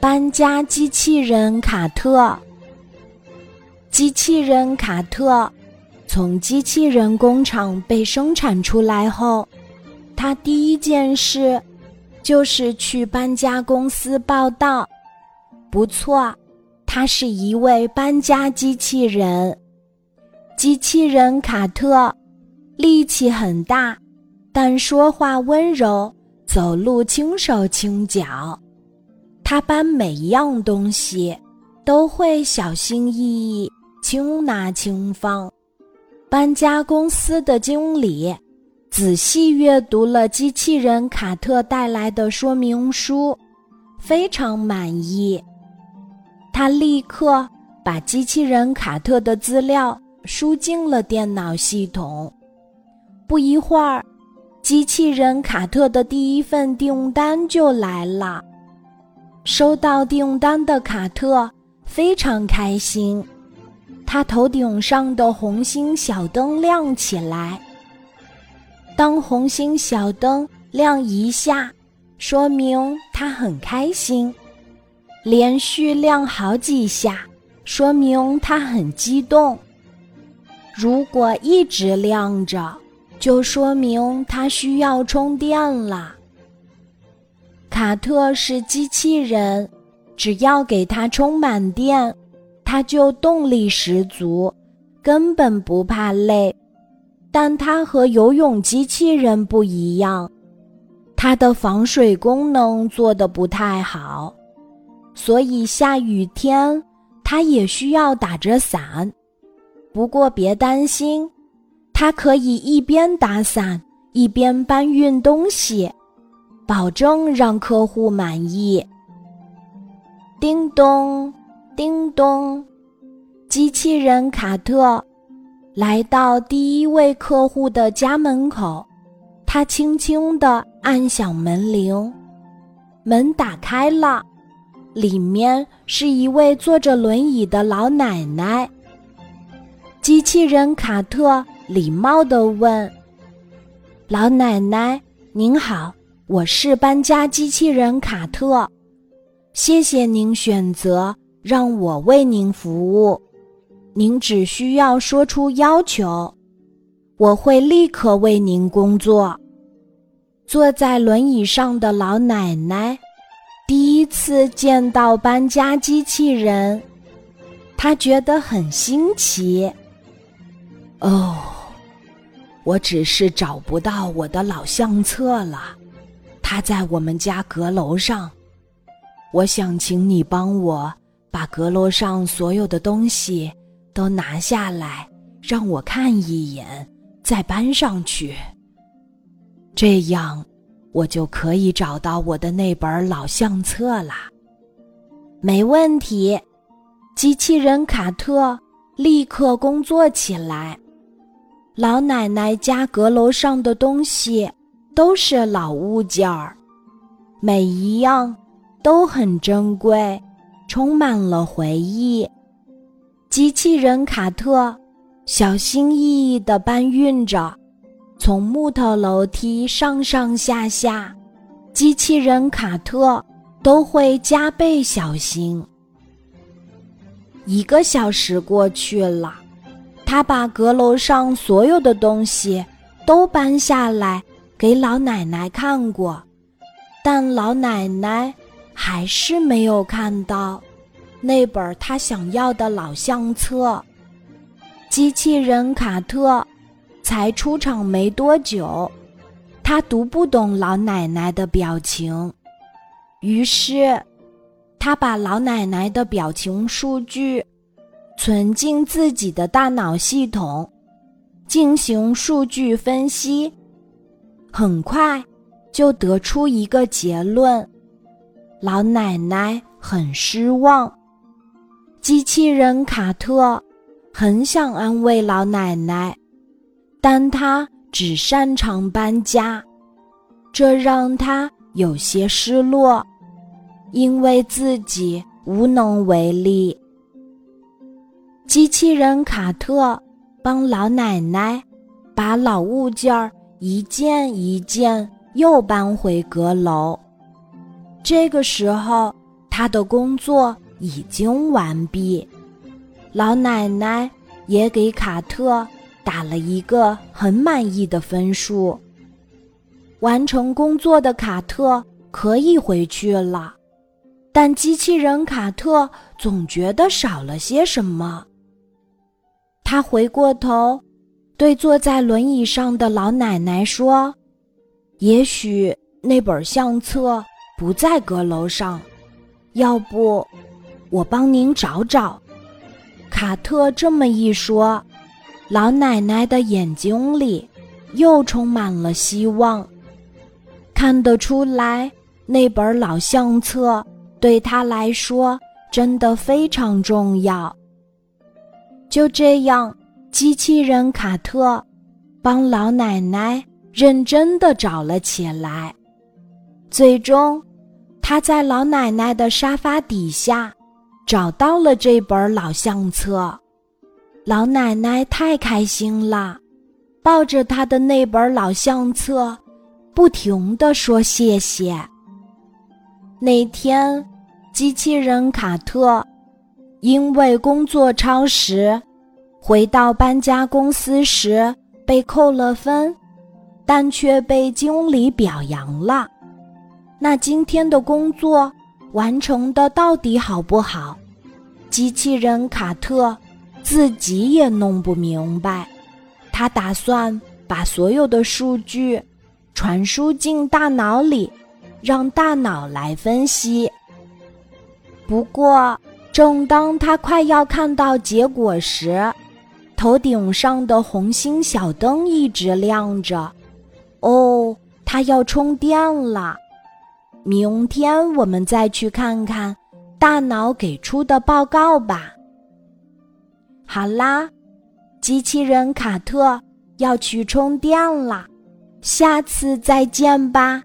搬家机器人卡特。机器人卡特从机器人工厂被生产出来后，他第一件事就是去搬家公司报道。不错，他是一位搬家机器人。机器人卡特力气很大，但说话温柔，走路轻手轻脚。他搬每一样东西都会小心翼翼、轻拿轻放。搬家公司的经理仔细阅读了机器人卡特带来的说明书，非常满意。他立刻把机器人卡特的资料。输进了电脑系统。不一会儿，机器人卡特的第一份订单就来了。收到订单的卡特非常开心，他头顶上的红心小灯亮起来。当红心小灯亮一下，说明他很开心；连续亮好几下，说明他很激动。如果一直亮着，就说明它需要充电了。卡特是机器人，只要给它充满电，它就动力十足，根本不怕累。但它和游泳机器人不一样，它的防水功能做得不太好，所以下雨天它也需要打着伞。不过别担心，它可以一边打伞一边搬运东西，保证让客户满意。叮咚，叮咚，机器人卡特来到第一位客户的家门口，他轻轻地按响门铃，门打开了，里面是一位坐着轮椅的老奶奶。机器人卡特礼貌地问：“老奶奶，您好，我是搬家机器人卡特，谢谢您选择让我为您服务。您只需要说出要求，我会立刻为您工作。”坐在轮椅上的老奶奶第一次见到搬家机器人，她觉得很新奇。哦，我只是找不到我的老相册了，他在我们家阁楼上。我想请你帮我把阁楼上所有的东西都拿下来，让我看一眼，再搬上去。这样，我就可以找到我的那本老相册了。没问题，机器人卡特立刻工作起来。老奶奶家阁楼上的东西都是老物件儿，每一样都很珍贵，充满了回忆。机器人卡特小心翼翼地搬运着，从木头楼梯上上下下，机器人卡特都会加倍小心。一个小时过去了。他把阁楼上所有的东西都搬下来给老奶奶看过，但老奶奶还是没有看到那本她想要的老相册。机器人卡特才出场没多久，他读不懂老奶奶的表情，于是他把老奶奶的表情数据。存进自己的大脑系统，进行数据分析，很快就得出一个结论：老奶奶很失望。机器人卡特很想安慰老奶奶，但他只擅长搬家，这让他有些失落，因为自己无能为力。机器人卡特帮老奶奶把老物件儿一件一件又搬回阁楼。这个时候，他的工作已经完毕。老奶奶也给卡特打了一个很满意的分数。完成工作的卡特可以回去了，但机器人卡特总觉得少了些什么。他回过头，对坐在轮椅上的老奶奶说：“也许那本相册不在阁楼上，要不我帮您找找。”卡特这么一说，老奶奶的眼睛里又充满了希望。看得出来，那本老相册对他来说真的非常重要。就这样，机器人卡特帮老奶奶认真的找了起来。最终，他在老奶奶的沙发底下找到了这本老相册。老奶奶太开心了，抱着她的那本老相册，不停的说谢谢。那天，机器人卡特。因为工作超时，回到搬家公司时被扣了分，但却被经理表扬了。那今天的工作完成的到底好不好？机器人卡特自己也弄不明白。他打算把所有的数据传输进大脑里，让大脑来分析。不过。正当他快要看到结果时，头顶上的红心小灯一直亮着。哦，它要充电了。明天我们再去看看大脑给出的报告吧。好啦，机器人卡特要去充电了，下次再见吧。